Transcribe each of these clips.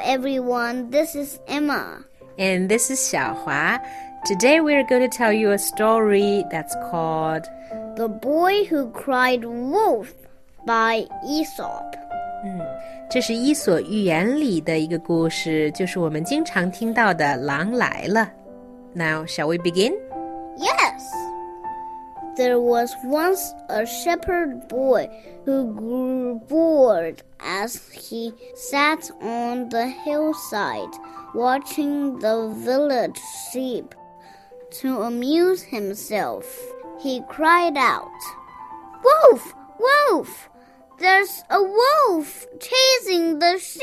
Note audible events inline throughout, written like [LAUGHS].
everyone. This is Emma. And this is Xiaohua. Today we're going to tell you a story that's called The Boy Who Cried Wolf by Aesop. 嗯，这是《伊索寓言》里的一个故事，就是我们经常听到的“狼来了”。Now, shall we begin? There was once a shepherd boy who grew bored as he sat on the hillside watching the village sheep. To amuse himself, he cried out, Wolf! Wolf! There's a wolf chasing the sheep!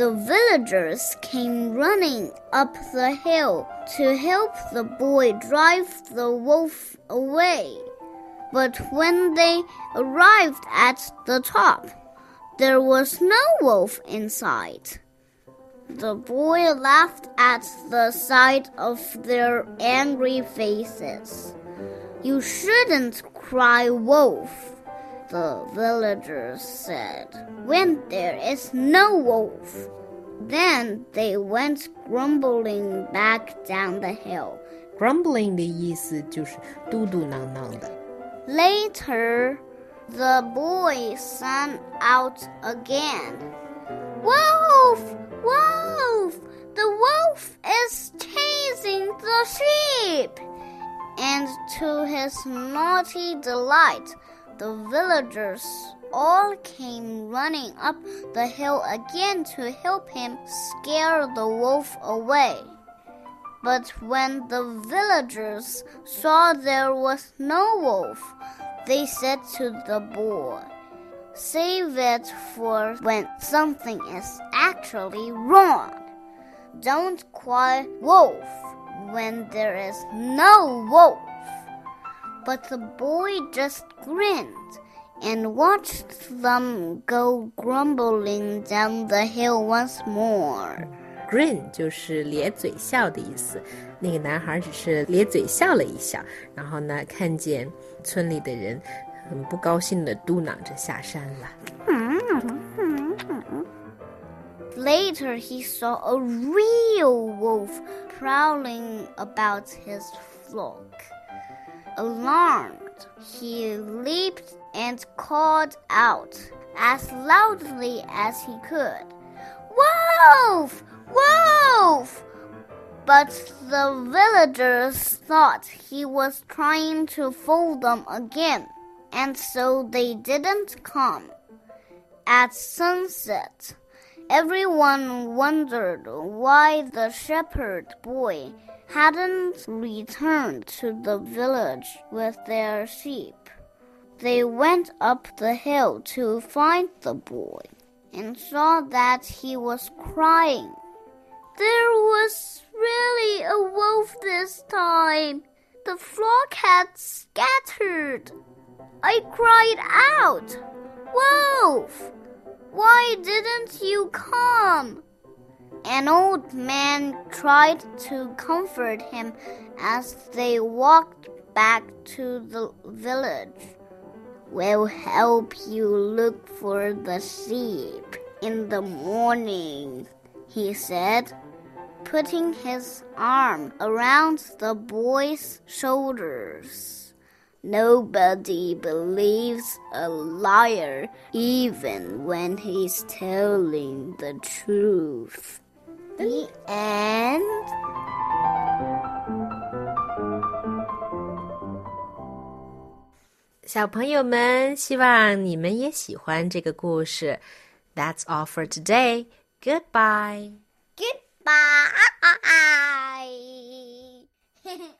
The villagers came running up the hill to help the boy drive the wolf away. But when they arrived at the top, there was no wolf inside. The boy laughed at the sight of their angry faces. You shouldn't cry wolf, the villagers said, when there is no wolf. Then they went grumbling back down the hill. Grumbling 的意思就是嘟嘟囔囔的。 Later, the boy sang out again. Wolf! Wolf! The wolf is chasing the sheep! And to his naughty delight, the villagers all came running up the hill again to help him scare the wolf away. But when the villagers saw there was no wolf, they said to the boy, Save it for when something is actually wrong. Don't cry wolf when there is no wolf But the boy just grinned and watched them go grumbling down the hill once more. Grin 就是咧嘴笑的意思。那个男孩只是咧嘴笑了一笑，然后呢，看见村里的人很不高兴的嘟囔着下山了。 Later, he saw a real wolf prowling about his flock. Alarmed, he leaped and called out as loudly as he could, Wolf! Wolf! But the villagers thought he was trying to fool them again, and so they didn't come. At sunset, everyone wondered why the shepherd boy hadn't returned to the village with their sheep. They went up the hill to find the boy and saw that he was crying. There was really a wolf this time. The flock had scattered. I cried out, Wolf! Why didn't you come? An old man tried to comfort him as they walked back to the village. We'll help you look for the sheep in the morning, he said, putting his arm around the boy's shoulders. Nobody believes a liar even when he's telling the truth. The end. That's all for today. Goodbye. Goodbye. [LAUGHS]